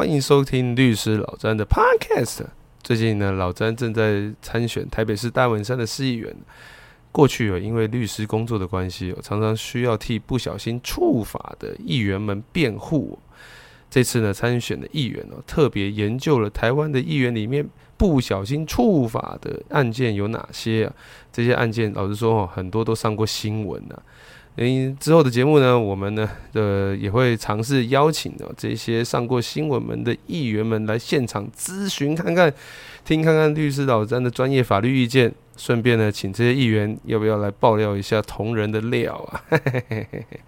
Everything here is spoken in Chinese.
欢迎收听律师老詹的 Podcast。最近呢，老詹正在参选台北市大文山的市议员。过去有因为律师工作的关系，常常需要替不小心触法的议员们辩护。这次呢，参选的议员哦，特别研究了台湾的议员里面不小心触法的案件有哪些？这些案件，老实说哦，很多都上过新闻呐。嗯，之后的节目呢，我们呢，呃，也会尝试邀请哦这些上过新闻门的议员们来现场咨询看看，听看看律师老詹的专业法律意见，顺便呢，请这些议员要不要来爆料一下同仁的料啊？嘿嘿嘿嘿嘿